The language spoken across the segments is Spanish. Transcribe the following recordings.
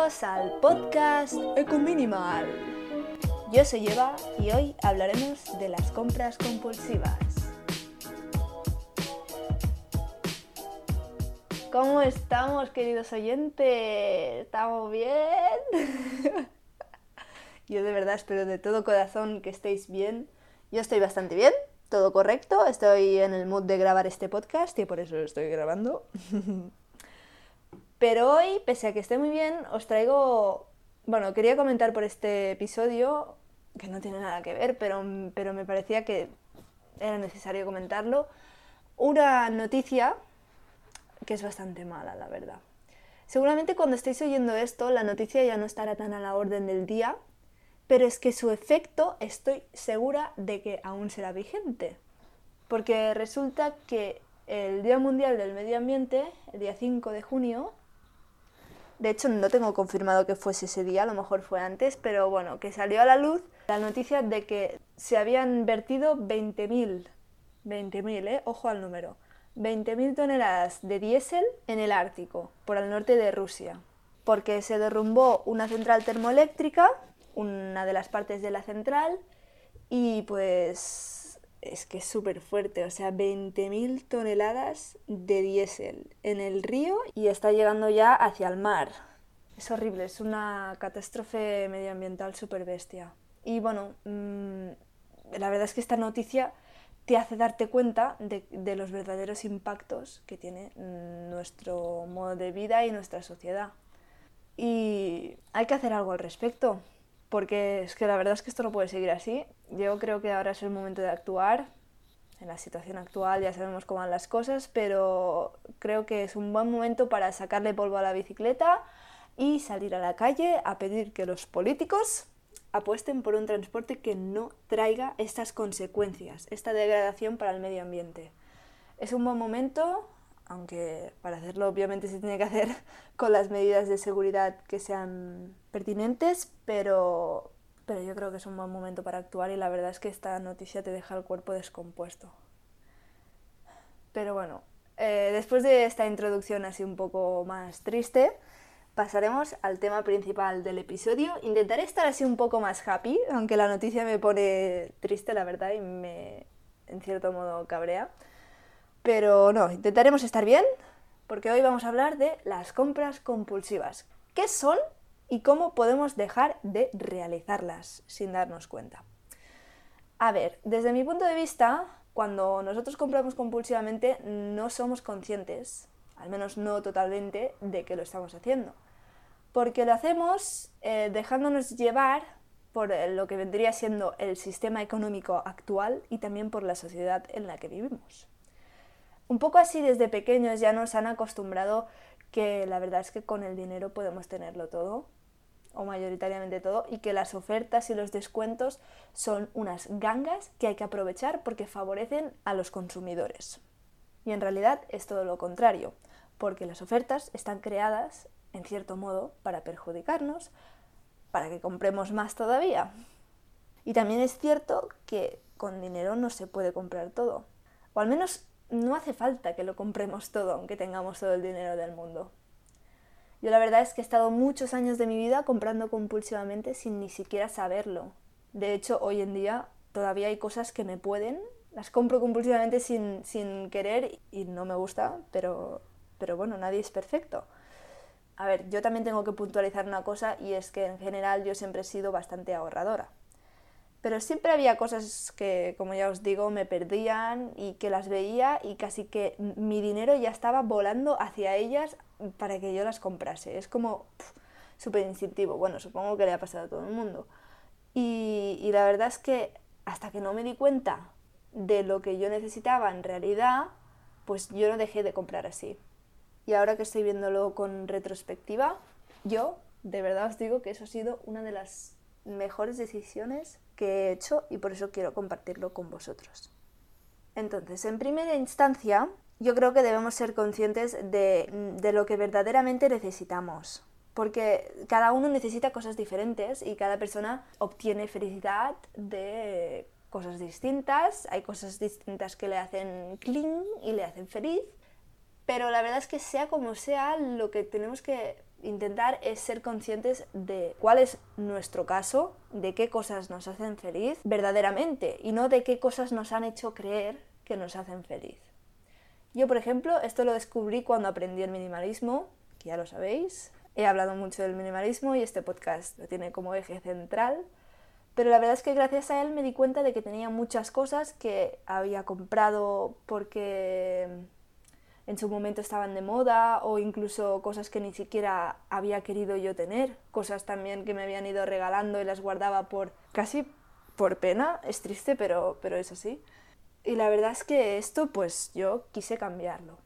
Al podcast Ecominimal. Yo soy Eva y hoy hablaremos de las compras compulsivas. ¿Cómo estamos, queridos oyentes? ¿Estamos bien? Yo de verdad espero de todo corazón que estéis bien. Yo estoy bastante bien, todo correcto, estoy en el mood de grabar este podcast y por eso lo estoy grabando. Pero hoy, pese a que esté muy bien, os traigo... Bueno, quería comentar por este episodio, que no tiene nada que ver, pero, pero me parecía que era necesario comentarlo, una noticia que es bastante mala, la verdad. Seguramente cuando estéis oyendo esto, la noticia ya no estará tan a la orden del día, pero es que su efecto estoy segura de que aún será vigente. Porque resulta que el Día Mundial del Medio Ambiente, el día 5 de junio, de hecho, no tengo confirmado que fuese ese día, a lo mejor fue antes, pero bueno, que salió a la luz la noticia de que se habían vertido 20.000, 20.000, ¿eh? Ojo al número. 20.000 toneladas de diésel en el Ártico, por el norte de Rusia, porque se derrumbó una central termoeléctrica, una de las partes de la central, y pues es que es súper fuerte, o sea, 20.000 toneladas de diésel en el río y está llegando ya hacia el mar. Es horrible, es una catástrofe medioambiental súper bestia. Y bueno, mm, la verdad es que esta noticia te hace darte cuenta de, de, los verdaderos impactos que tiene nuestro modo de vida y nuestra sociedad. Y hay que hacer algo al respecto porque es que la verdad es que esto no puede seguir así. Yo creo que ahora es el momento de actuar. En la situación actual ya sabemos cómo van las cosas, pero creo que es un buen momento para sacarle polvo a la bicicleta y salir a la calle a pedir que los políticos apuesten por un transporte que no traiga estas consecuencias, esta degradación para el medio ambiente. Es un buen momento aunque para hacerlo obviamente se tiene que hacer con las medidas de seguridad que sean pertinentes, pero, pero yo creo que es un buen momento para actuar y la verdad es que esta noticia te deja el cuerpo descompuesto. Pero bueno, eh, después de esta introducción así un poco más triste, pasaremos al tema principal del episodio. Intentaré estar así un poco más happy, aunque la noticia me pone triste, la verdad, y me en cierto modo cabrea. Pero no, intentaremos estar bien, porque hoy vamos a hablar de las compras compulsivas. ¿Qué son y cómo podemos dejar de realizarlas sin darnos cuenta? A ver, desde mi punto de vista, cuando nosotros compramos compulsivamente no somos conscientes, al menos no totalmente, de que lo estamos haciendo. Porque lo hacemos eh, dejándonos llevar por lo que vendría siendo el sistema económico actual y también por la sociedad en la que vivimos. Un poco así desde pequeños ya nos han acostumbrado que la verdad es que con el dinero podemos tenerlo todo, o mayoritariamente todo, y que las ofertas y los descuentos son unas gangas que hay que aprovechar porque favorecen a los consumidores. Y en realidad es todo lo contrario, porque las ofertas están creadas, en cierto modo, para perjudicarnos, para que compremos más todavía. Y también es cierto que con dinero no se puede comprar todo, o al menos no hace falta que lo compremos todo, aunque tengamos todo el dinero del mundo. Yo la verdad es que he estado muchos años de mi vida comprando compulsivamente sin ni siquiera saberlo. De hecho, hoy en día todavía hay cosas que me pueden, las compro compulsivamente sin, sin querer y no me gusta, pero, pero bueno, nadie es perfecto. A ver, yo también tengo que puntualizar una cosa y es que en general yo siempre he sido bastante ahorradora. Pero siempre había cosas que, como ya os digo, me perdían y que las veía y casi que mi dinero ya estaba volando hacia ellas para que yo las comprase. Es como súper instintivo. Bueno, supongo que le ha pasado a todo el mundo. Y, y la verdad es que hasta que no me di cuenta de lo que yo necesitaba en realidad, pues yo no dejé de comprar así. Y ahora que estoy viéndolo con retrospectiva, yo de verdad os digo que eso ha sido una de las mejores decisiones que he hecho y por eso quiero compartirlo con vosotros. Entonces, en primera instancia, yo creo que debemos ser conscientes de, de, lo que verdaderamente necesitamos, porque cada uno necesita cosas diferentes y cada persona obtiene felicidad de cosas distintas, hay cosas distintas que le hacen clean y le hacen feliz, pero la verdad es que sea como sea, lo que tenemos que intentar es ser conscientes de cuál es nuestro caso, de qué cosas nos hacen feliz verdaderamente y no de qué cosas nos han hecho creer que nos hacen feliz. Yo, por ejemplo, esto lo descubrí cuando aprendí el minimalismo, que ya lo sabéis. He hablado mucho del minimalismo y este podcast lo tiene como eje central. Pero la verdad es que gracias a él me di cuenta de que tenía muchas cosas que había comprado porque en su momento estaban de moda o incluso cosas que ni siquiera había querido yo tener, cosas también que me habían ido regalando y las guardaba por casi por pena, es triste, pero, pero es así. Y la verdad es que esto pues yo quise cambiarlo.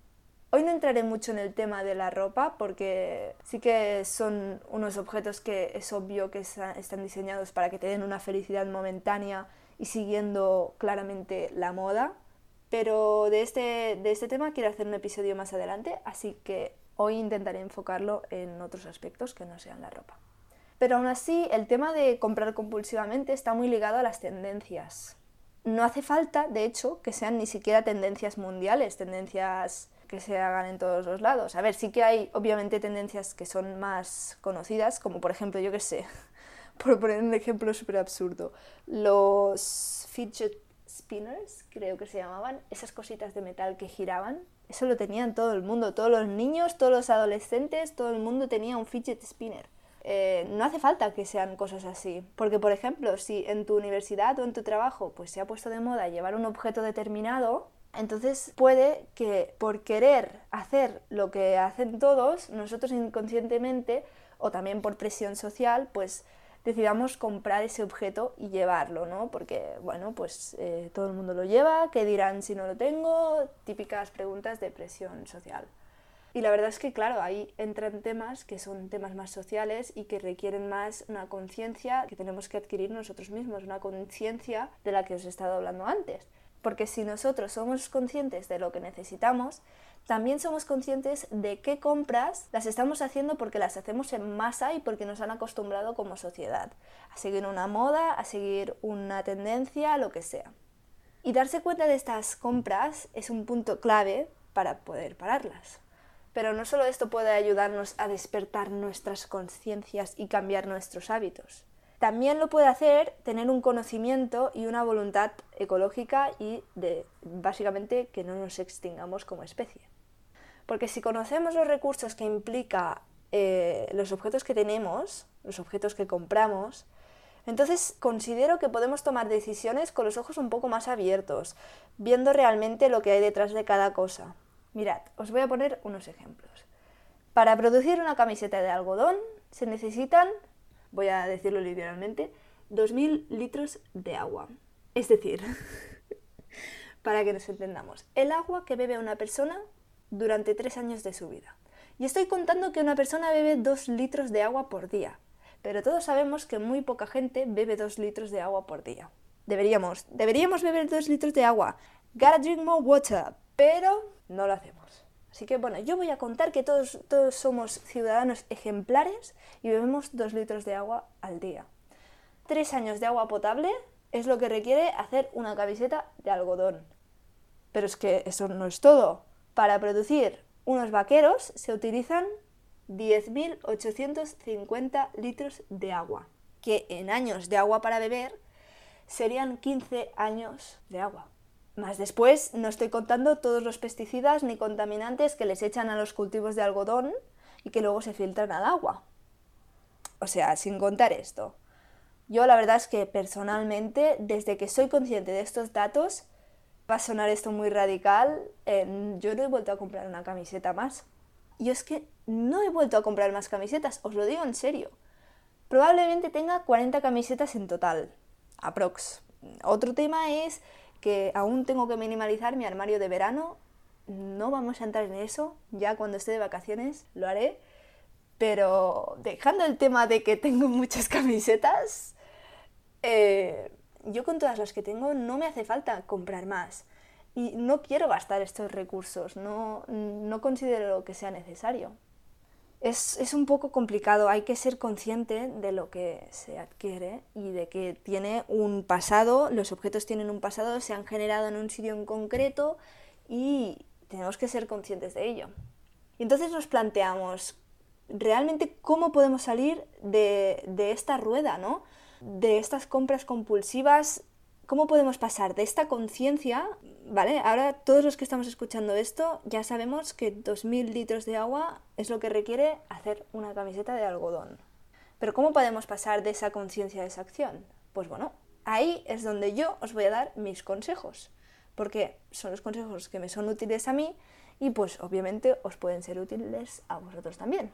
Hoy no entraré mucho en el tema de la ropa porque sí que son unos objetos que es obvio que están diseñados para que te den una felicidad momentánea y siguiendo claramente la moda, pero de este, de este tema quiero hacer un episodio más adelante, así que hoy intentaré enfocarlo en otros aspectos que no sean la ropa. Pero aún así, el tema de comprar compulsivamente está muy ligado a las tendencias. No hace falta, de hecho, que sean ni siquiera tendencias mundiales, tendencias que se hagan en todos los lados. A ver, sí que hay obviamente tendencias que son más conocidas, como por ejemplo, yo que sé, por poner un ejemplo súper absurdo, los fidget spinners, creo que se llamaban, esas cositas de metal que giraban. Eso lo tenían todo el mundo, todos los niños, todos los adolescentes, todo el mundo tenía un fidget spinner. Eh, no hace falta que sean cosas así, porque por ejemplo, si en tu universidad o en tu trabajo pues se ha puesto de moda llevar un objeto determinado, entonces puede que por querer hacer lo que hacen todos, nosotros inconscientemente o también por presión social, pues decidamos comprar ese objeto y llevarlo, ¿no? Porque, bueno, pues eh, todo el mundo lo lleva, ¿qué dirán si no lo tengo? Típicas preguntas de presión social. Y la verdad es que, claro, ahí entran temas que son temas más sociales y que requieren más una conciencia que tenemos que adquirir nosotros mismos, una conciencia de la que os he estado hablando antes. Porque si nosotros somos conscientes de lo que necesitamos, también somos conscientes de qué compras las estamos haciendo porque las hacemos en masa y porque nos han acostumbrado como sociedad a seguir una moda, a seguir una tendencia, lo que sea. Y darse cuenta de estas compras es un punto clave para poder pararlas. Pero no solo esto puede ayudarnos a despertar nuestras conciencias y cambiar nuestros hábitos. También lo puede hacer tener un conocimiento y una voluntad ecológica y de básicamente que no nos extingamos como especie. Porque si conocemos los recursos que implica eh, los objetos que tenemos, los objetos que compramos, entonces considero que podemos tomar decisiones con los ojos un poco más abiertos, viendo realmente lo que hay detrás de cada cosa. Mirad, os voy a poner unos ejemplos. Para producir una camiseta de algodón se necesitan, voy a decirlo literalmente, 2.000 litros de agua. Es decir, para que nos entendamos, el agua que bebe una persona durante tres años de su vida. Y estoy contando que una persona bebe dos litros de agua por día, pero todos sabemos que muy poca gente bebe dos litros de agua por día. Deberíamos, deberíamos beber dos litros de agua. Gotta drink more water, pero no lo hacemos. Así que bueno, yo voy a contar que todos, todos somos ciudadanos ejemplares y bebemos dos litros de agua al día. Tres años de agua potable es lo que requiere hacer una camiseta de algodón. Pero es que eso no es todo. Para producir unos vaqueros se utilizan 10.850 litros de agua, que en años de agua para beber serían 15 años de agua. Más después no estoy contando todos los pesticidas ni contaminantes que les echan a los cultivos de algodón y que luego se filtran al agua. O sea, sin contar esto. Yo la verdad es que personalmente, desde que soy consciente de estos datos, Va a sonar esto muy radical, yo no he vuelto a comprar una camiseta más. Y es que no he vuelto a comprar más camisetas, os lo digo en serio. Probablemente tenga 40 camisetas en total, aprox. Otro tema es que aún tengo que minimalizar mi armario de verano. No vamos a entrar en eso, ya cuando esté de vacaciones lo haré. Pero dejando el tema de que tengo muchas camisetas, eh, yo con todas las que tengo no me hace falta comprar más. Y no quiero gastar estos recursos, no, no considero que sea necesario. Es, es, un poco complicado, hay que ser consciente de lo que se adquiere y de que tiene un pasado, los objetos tienen un pasado, se han generado en un sitio en concreto y tenemos que ser conscientes de ello. Y entonces nos planteamos, realmente cómo podemos salir de, de esta rueda, ¿no? De estas compras compulsivas, ¿cómo podemos pasar de esta conciencia, ¿vale? Ahora todos los que estamos escuchando esto ya sabemos que 2.000 litros de agua es lo que requiere hacer una camiseta de algodón. Pero ¿cómo podemos pasar de esa conciencia a esa acción? Pues bueno, ahí es donde yo os voy a dar mis consejos, porque son los consejos que me son útiles a mí y pues obviamente os pueden ser útiles a vosotros también.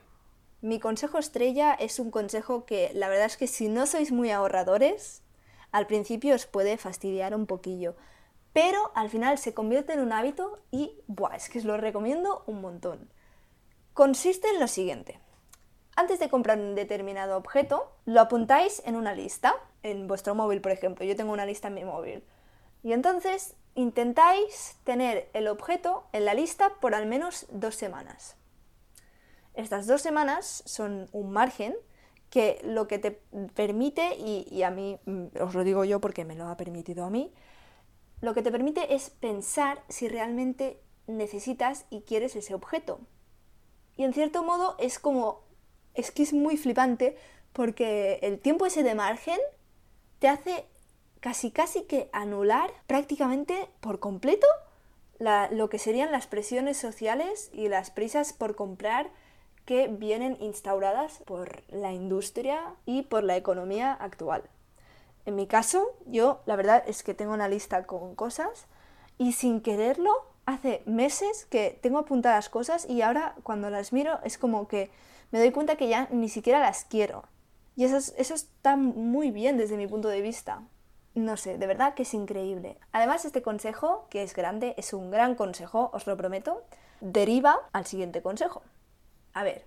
Mi consejo estrella es un consejo que la verdad es que si no sois muy ahorradores, al principio os puede fastidiar un poquillo, pero al final se convierte en un hábito y buah, es que os lo recomiendo un montón. Consiste en lo siguiente. Antes de comprar un determinado objeto, lo apuntáis en una lista, en vuestro móvil, por ejemplo. Yo tengo una lista en mi móvil. Y entonces intentáis tener el objeto en la lista por al menos dos semanas. Estas dos semanas son un margen que lo que te permite, y, a mí mm, os lo digo yo porque me lo ha permitido a mí, lo que te permite es pensar si realmente necesitas y quieres ese objeto. Y en cierto modo es como, es que es muy flipante porque el tiempo ese de margen te hace casi casi que anular prácticamente por completo lo que serían las presiones sociales y las prisas por comprar que vienen instauradas por la industria y por la economía actual. En mi caso, yo la verdad es que tengo una lista con cosas y sin quererlo, hace meses que tengo apuntadas cosas y ahora cuando las miro es como que me doy cuenta que ya ni siquiera las quiero. Y eso, eso está muy bien desde mi punto de vista. No sé, de verdad que es increíble. Además, este consejo, que es grande, es un gran consejo, os lo prometo, deriva al siguiente consejo. A ver,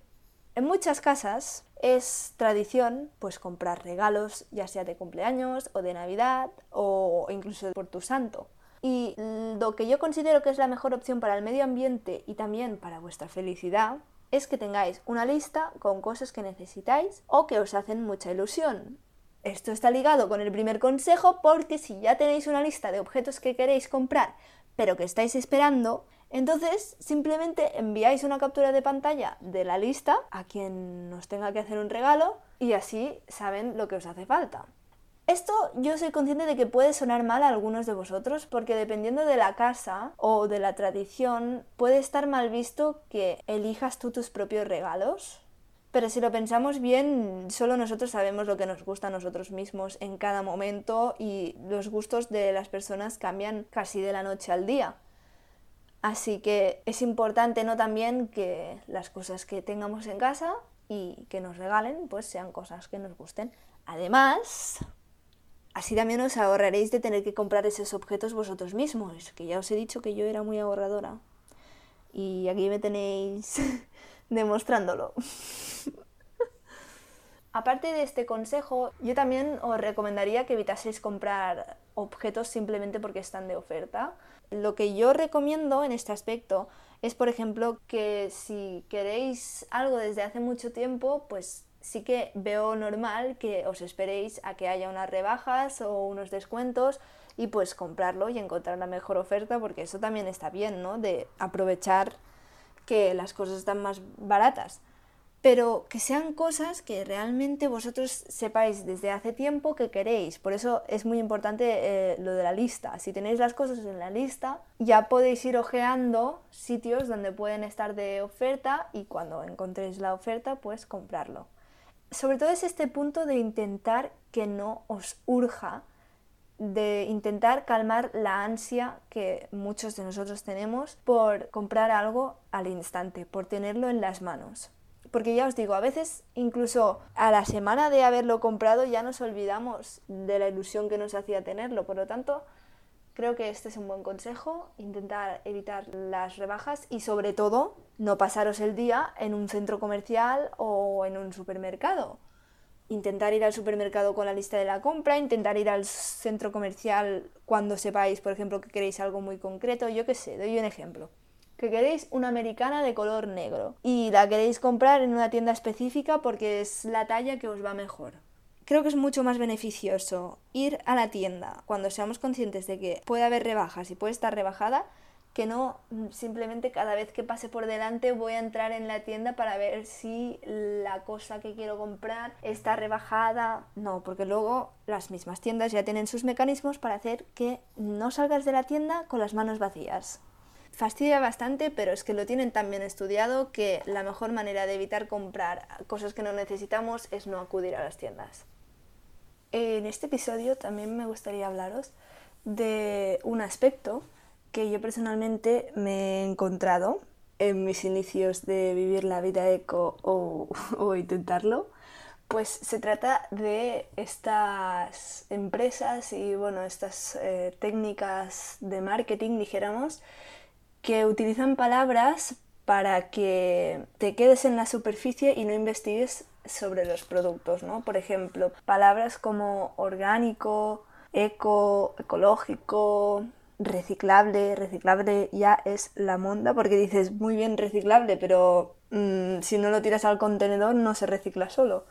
en muchas casas es tradición pues comprar regalos, ya sea de cumpleaños o de Navidad o incluso por tu santo. Y lo que yo considero que es la mejor opción para el medio ambiente y también para vuestra felicidad es que tengáis una lista con cosas que necesitáis o que os hacen mucha ilusión. Esto está ligado con el primer consejo porque si ya tenéis una lista de objetos que queréis comprar pero que estáis esperando, entonces, simplemente enviáis una captura de pantalla de la lista a quien nos tenga que hacer un regalo y así saben lo que os hace falta. Esto yo soy consciente de que puede sonar mal a algunos de vosotros porque dependiendo de la casa o de la tradición puede estar mal visto que elijas tú tus propios regalos. Pero si lo pensamos bien, solo nosotros sabemos lo que nos gusta a nosotros mismos en cada momento y los gustos de las personas cambian casi de la noche al día. Así que es importante ¿no? también que las cosas que tengamos en casa y que nos regalen pues sean cosas que nos gusten. Además, así también os ahorraréis de tener que comprar esos objetos vosotros mismos, que ya os he dicho que yo era muy ahorradora. Y aquí me tenéis demostrándolo. Aparte de este consejo, yo también os recomendaría que evitaseis comprar objetos simplemente porque están de oferta lo que yo recomiendo en este aspecto es, por ejemplo, que si queréis algo desde hace mucho tiempo, pues sí que veo normal que os esperéis a que haya unas rebajas o unos descuentos y pues comprarlo y encontrar la mejor oferta, porque eso también está bien, ¿no? De aprovechar que las cosas están más baratas pero que sean cosas que realmente vosotros sepáis desde hace tiempo que queréis. Por eso es muy importante eh, lo de la lista. Si tenéis las cosas en la lista, ya podéis ir ojeando sitios donde pueden estar de oferta y cuando encontréis la oferta, pues comprarlo. Sobre todo es este punto de intentar que no os urja, de intentar calmar la ansia que muchos de nosotros tenemos por comprar algo al instante, por tenerlo en las manos porque ya os digo, a veces incluso a la semana de haberlo comprado ya nos olvidamos de la ilusión que nos hacía tenerlo. Por lo tanto, creo que este es un buen consejo, intentar evitar las rebajas y sobre todo no pasaros el día en un centro comercial o en un supermercado. Intentar ir al supermercado con la lista de la compra, intentar ir al centro comercial cuando sepáis, por ejemplo, que queréis algo muy concreto. Yo qué sé, doy un ejemplo que queréis una americana de color negro y la queréis comprar en una tienda específica porque es la talla que os va mejor. Creo que es mucho más beneficioso ir a la tienda cuando seamos conscientes de que puede haber rebajas y puede estar rebajada que no simplemente cada vez que pase por delante voy a entrar en la tienda para ver si la cosa que quiero comprar está rebajada. No, porque luego las mismas tiendas ya tienen sus mecanismos para hacer que no salgas de la tienda con las manos vacías. Fastidia bastante, pero es que lo tienen tan bien estudiado que la mejor manera de evitar comprar cosas que no necesitamos es no acudir a las tiendas. En este episodio también me gustaría hablaros de un aspecto que yo personalmente me he encontrado en mis inicios de vivir la vida eco o, intentarlo, pues se trata de estas empresas y bueno, estas eh, técnicas de marketing, dijéramos, que utilizan palabras para que te quedes en la superficie y no investigues sobre los productos, ¿no? Por ejemplo, palabras como orgánico, eco, ecológico, reciclable, reciclable ya es la monda porque dices muy bien reciclable, pero mm, si no lo tiras al contenedor no se recicla solo.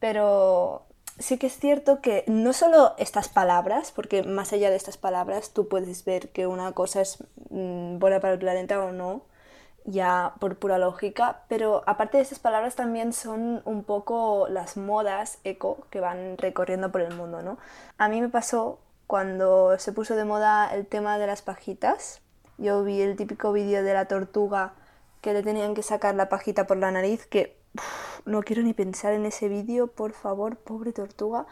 Pero sí que es cierto que no solo estas palabras, porque más allá de estas palabras tú puedes ver que una cosa es mm, buena para el planeta o no, ya por pura lógica, pero aparte de estas palabras también son un poco las modas eco que van recorriendo por el mundo, ¿no? A mí me pasó cuando se puso de moda el tema de las pajitas. Yo vi el típico vídeo de la tortuga que le tenían que sacar la pajita por la nariz, que no quiero ni pensar en ese vídeo, por favor, pobre tortuga.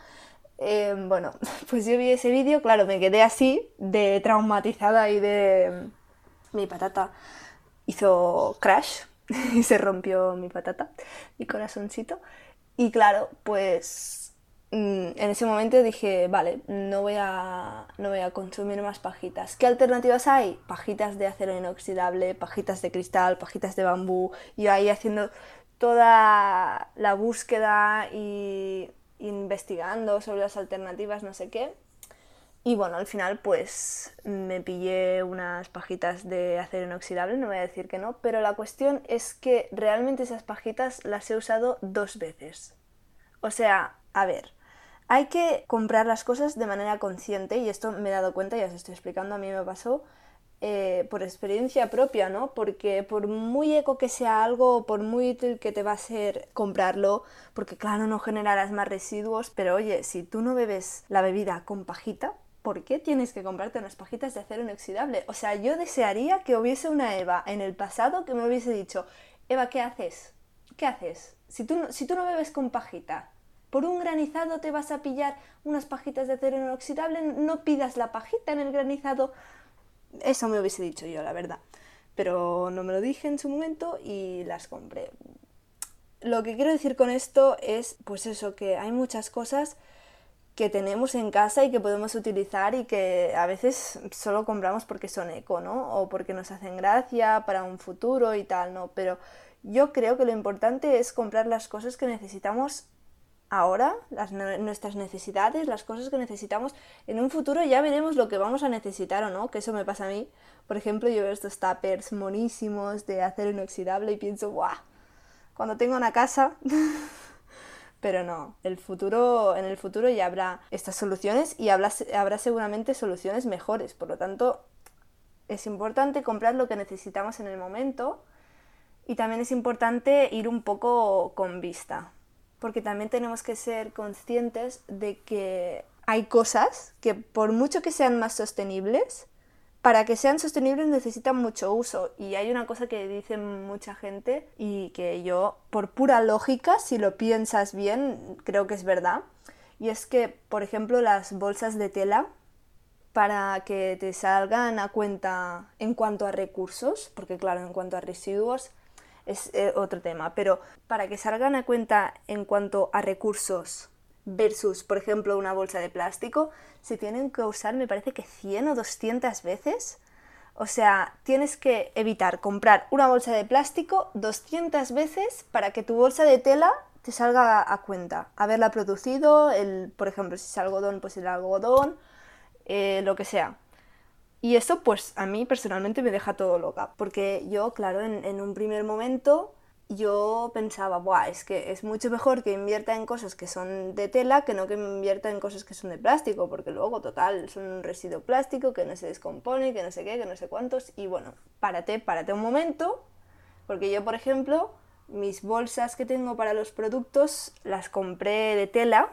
Eh, bueno, pues yo vi ese vídeo, claro, me quedé así, de traumatizada y de... Mi patata hizo crash y se rompió mi patata, mi corazoncito. Y claro, pues Mm, en ese momento dije, vale, no voy, a, no voy a consumir más pajitas. ¿Qué alternativas hay? Pajitas de acero inoxidable, pajitas de cristal, pajitas de bambú. Yo ahí haciendo toda la búsqueda y investigando sobre las alternativas, no sé qué. Y bueno, al final pues me pillé unas pajitas de acero inoxidable, no voy a decir que no, pero la cuestión es que realmente esas pajitas las he usado dos veces. O sea, a ver, hay que comprar las cosas de manera consciente y esto me he dado cuenta, ya os estoy explicando, a mí me pasó eh, por experiencia propia, ¿no? Porque por muy eco que sea algo, por muy útil que te va a ser comprarlo, porque claro, no generarás más residuos, pero oye, si tú no bebes la bebida con pajita, ¿por qué tienes que comprarte unas pajitas de acero inoxidable? O sea, yo desearía que hubiese una Eva en el pasado que me hubiese dicho, Eva, ¿qué haces? ¿Qué haces? Si tú, si tú no bebes con pajita, por un granizado te vas a pillar unas pajitas de acero inoxidable, no pidas la pajita en el granizado. Eso me hubiese dicho yo, la verdad. Pero no me lo dije en su momento y las compré. Lo que quiero decir con esto es, pues eso, que hay muchas cosas que tenemos en casa y que podemos utilizar y que a veces solo compramos porque son eco, ¿no? O porque nos hacen gracia para un futuro y tal, ¿no? Pero yo creo que lo importante es comprar las cosas que necesitamos ahora, nuestras necesidades, las cosas que necesitamos. En un futuro ya veremos lo que vamos a necesitar o no, que eso me pasa a mí. Por ejemplo, yo veo estos tuppers monísimos de acero inoxidable y pienso, ¡guau! Cuando tengo una casa... Pero no, el futuro, en el futuro ya habrá estas soluciones y habrá, habrá seguramente soluciones mejores. Por lo tanto, es importante comprar lo que necesitamos en el momento y también es importante ir un poco con vista, porque también tenemos que ser conscientes de que hay cosas que por mucho que sean más sostenibles, para que sean sostenibles necesitan mucho uso. Y hay una cosa que dice mucha gente y que yo, por pura lógica, si lo piensas bien, creo que es verdad. Y es que, por ejemplo, las bolsas de tela, para que te salgan a cuenta en cuanto a recursos, porque claro, en cuanto a residuos, es eh, otro tema, pero para que salgan a cuenta en cuanto a recursos versus, por ejemplo, una bolsa de plástico, se tienen que usar, me parece que 100 o 200 veces. O sea, tienes que evitar comprar una bolsa de plástico 200 veces para que tu bolsa de tela te salga a cuenta. Haberla producido, el, por ejemplo, si es algodón, pues el algodón, eh, lo que sea. Y eso pues a mí personalmente me deja todo loca, porque yo, claro, en, un primer momento yo pensaba, Buah, es que es mucho mejor que invierta en cosas que son de tela que no que invierta en cosas que son de plástico, porque luego, total, son un residuo plástico que no se descompone, que no sé qué, que no sé cuántos. Y bueno, párate, párate un momento, porque yo, por ejemplo, mis bolsas que tengo para los productos las compré de tela.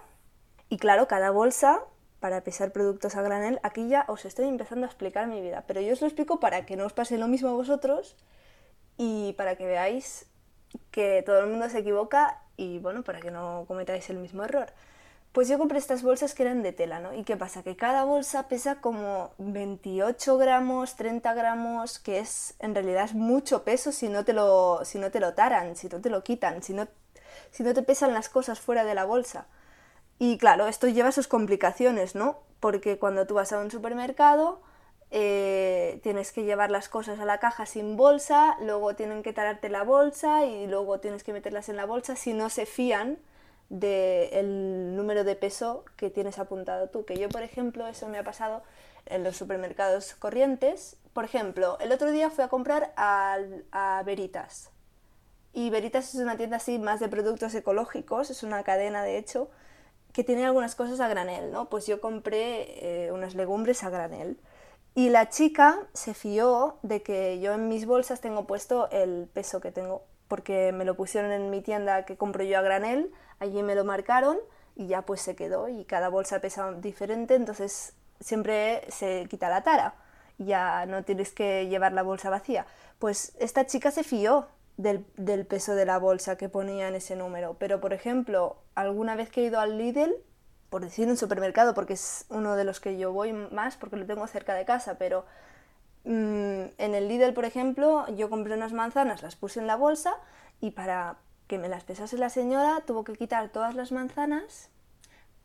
Y claro, cada bolsa para pesar productos a granel, aquí ya os estoy empezando a explicar mi vida, pero yo os lo explico para que no os pase lo mismo a vosotros y para que veáis que todo el mundo se equivoca y bueno, para que no cometáis el mismo error. Pues yo compré estas bolsas que eran de tela, ¿no? ¿Y qué pasa? Que cada bolsa pesa como 28 gramos, 30 gramos, que es en realidad es mucho peso si no te lo, si no te lo taran, si no te lo quitan, si no, si no te pesan las cosas fuera de la bolsa. Y claro, esto lleva sus complicaciones, ¿no? Porque cuando tú vas a un supermercado, eh, tienes que llevar las cosas a la caja sin bolsa, luego tienen que tararte la bolsa y luego tienes que meterlas en la bolsa si no se fían del número de peso que tienes apuntado tú. Que yo, por ejemplo, eso me ha pasado en los supermercados corrientes. Por ejemplo, el otro día fui a comprar a, a Veritas. Y Veritas es una tienda así más de productos ecológicos, es una cadena de hecho, que tiene algunas cosas a granel, ¿no? Pues yo compré eh, unas legumbres a granel. Y la chica se fió de que yo en mis bolsas tengo puesto el peso que tengo, porque me lo pusieron en mi tienda que compro yo a granel, allí me lo marcaron y ya pues se quedó y cada bolsa pesa diferente, entonces siempre se quita la tara, ya no tienes que llevar la bolsa vacía. Pues esta chica se fió del, peso de la bolsa que ponía en ese número, pero por ejemplo, alguna vez que he ido al Lidl, por decir un supermercado, porque es uno de los que yo voy más, porque lo tengo cerca de casa, pero mm, en el Lidl, por ejemplo, yo compré unas manzanas, las puse en la bolsa y para que me las pesase la señora tuvo que quitar todas las manzanas,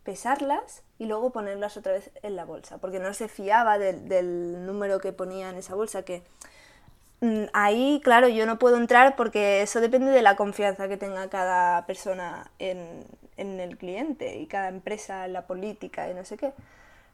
pesarlas y luego ponerlas otra vez en la bolsa, porque no se fiaba del, del número que ponía en esa bolsa, que ahí, claro, yo no puedo entrar porque eso depende de la confianza que tenga cada persona en, en el cliente y cada empresa en la política y no sé qué.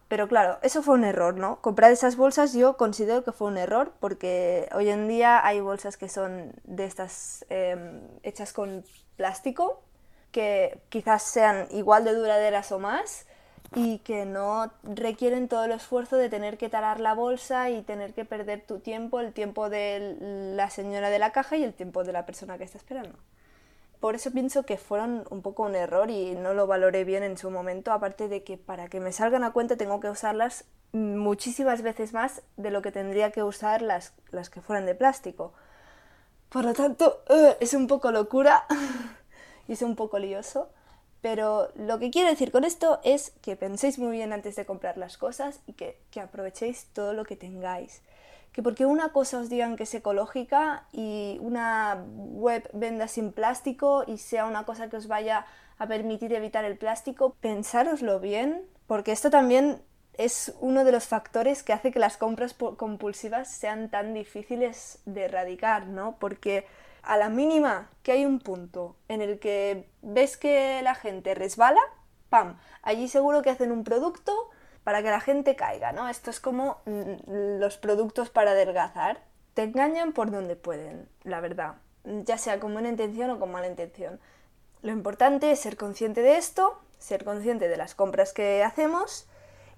Pero claro, eso fue un error, ¿no? Comprar esas bolsas yo considero que fue un error porque hoy en día hay bolsas que son de estas em, hechas con plástico, que quizás sean igual de duraderas o más y que no requieren todo el esfuerzo de tener que tarar la bolsa y tener que perder tu tiempo, el tiempo de la señora de la caja y el tiempo de la persona que está esperando por eso pienso que fueron un poco un error y no lo valoré bien en su momento, aparte de que para que me salgan a cuenta tengo que usarlas muchísimas veces más de lo que tendría que usar las, las que fueran de plástico. Por lo tanto, eh, es un poco locura y es un poco lioso, pero lo que quiero decir con esto es que penséis muy bien antes de comprar las cosas y que, que aprovechéis todo lo que tengáis que porque una cosa os digan que es ecológica y una web venda sin plástico y sea una cosa que os vaya a permitir evitar el plástico, pensároslo bien, porque esto también es uno de los factores que hace que las compras compulsivas sean tan difíciles de erradicar, ¿no? Porque a la mínima que hay un punto en el que ves que la gente resbala, ¡pam! Allí seguro que hacen un producto para que la gente caiga, ¿no? Esto es como mm, los productos para adelgazar. Te engañan por donde pueden, la verdad, ya sea con buena intención o con mala intención. Lo importante es ser consciente de esto, ser consciente de las compras que hacemos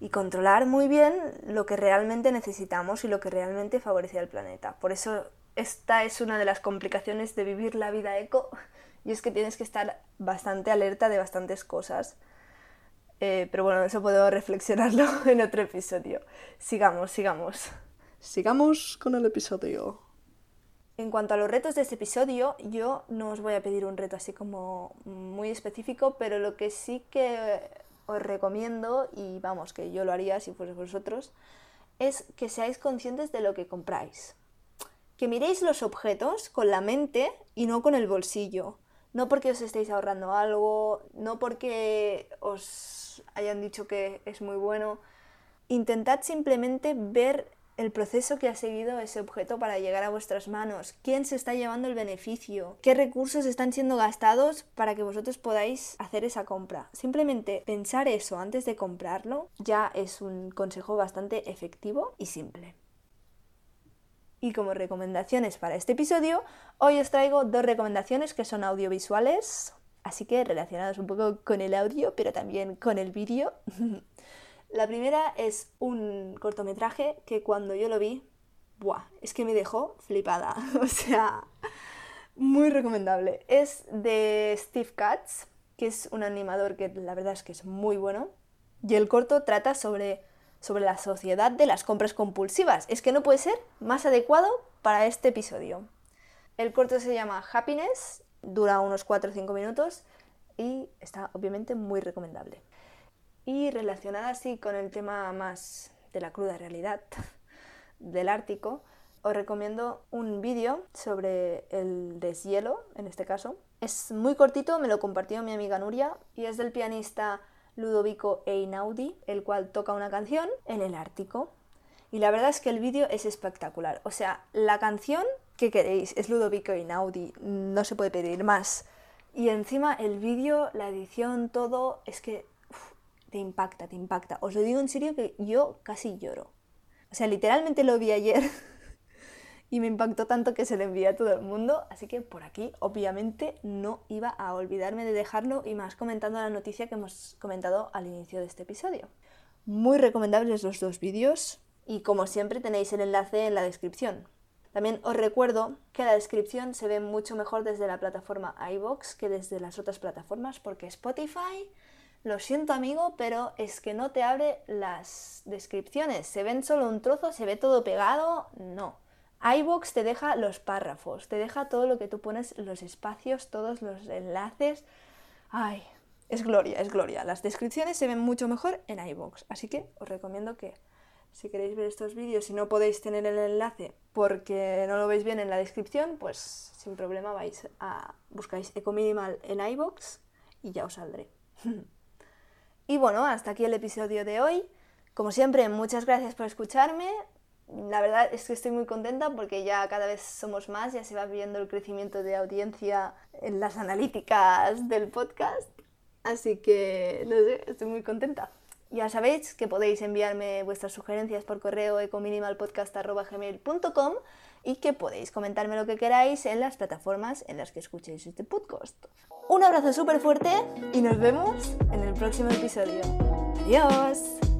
y controlar muy bien lo que realmente necesitamos y lo que realmente favorece al planeta. Por eso esta es una de las complicaciones de vivir la vida eco y es que tienes que estar bastante alerta de bastantes cosas eh, pero bueno, eso puedo reflexionarlo en otro episodio. Sigamos, sigamos. Sigamos con el episodio. En cuanto a los retos de este episodio, yo no os voy a pedir un reto así como muy específico, pero lo que sí que os recomiendo, y vamos, que yo lo haría si fuese vosotros, es que seáis conscientes de lo que compráis. Que miréis los objetos con la mente y no con el bolsillo. No porque os estéis ahorrando algo, no porque os hayan dicho que es muy bueno. Intentad simplemente ver el proceso que ha seguido ese objeto para llegar a vuestras manos, quién se está llevando el beneficio, qué recursos están siendo gastados para que vosotros podáis hacer esa compra. Simplemente pensar eso antes de comprarlo ya es un consejo bastante efectivo y simple. Y como recomendaciones para este episodio, hoy os traigo dos recomendaciones que son audiovisuales, así que relacionadas un poco con el audio, pero también con el vídeo. La primera es un cortometraje que cuando yo lo vi, ¡buah! Es que me dejó flipada. o sea, muy recomendable. Es de Steve Katz, que es un animador que la verdad es que es muy bueno. Y el corto trata sobre sobre la sociedad de las compras compulsivas. Es que no puede ser más adecuado para este episodio. El corto se llama Happiness, dura unos 4 o 5 minutos y está obviamente muy recomendable. Y relacionada así con el tema más de la cruda realidad del Ártico, os recomiendo un vídeo sobre el deshielo, en este caso. Es muy cortito, me lo compartió mi amiga Nuria y es del pianista Ludovico Einaudi, el cual toca una canción en el Ártico. Y la verdad es que el vídeo es espectacular. O sea, la canción, ¿qué queréis? Es Ludovico Einaudi, no se puede pedir más. Y encima el vídeo, la edición, todo, es que te impacta, te impacta. Os lo digo en serio que yo casi lloro. O sea, literalmente lo vi ayer y me impactó tanto que se lo envié a todo el mundo, así que por aquí obviamente no iba a olvidarme de dejarlo y más comentando la noticia que hemos comentado al inicio de este episodio. Muy recomendables los dos vídeos y como siempre tenéis el enlace en la descripción. También os recuerdo que la descripción se ve mucho mejor desde la plataforma iBox que desde las otras plataformas porque Spotify, lo siento amigo, pero es que no te abre las descripciones. Se ven solo un trozo, se ve todo pegado, no iBox te deja los párrafos, te deja todo lo que tú pones, los espacios, todos los enlaces. Ay, es gloria, es gloria. Las descripciones se ven mucho mejor en iBox, así que os recomiendo que si queréis ver estos vídeos y no podéis tener el enlace porque no lo veis bien en la descripción, pues sin problema vais a buscáis Ecominimal en iBox y ya os saldré. y bueno, hasta aquí el episodio de hoy. Como siempre, muchas gracias por escucharme la verdad es que estoy muy contenta porque ya cada vez somos más, ya se va viendo el crecimiento de audiencia en las analíticas del podcast. Así que, no sé, estoy muy contenta. Ya sabéis que podéis enviarme vuestras sugerencias por correo ecominimalpodcast.gmail.com y que podéis comentarme lo que queráis en las plataformas en las que escuchéis este podcast. Un abrazo súper fuerte y nos vemos en el próximo episodio. Adiós.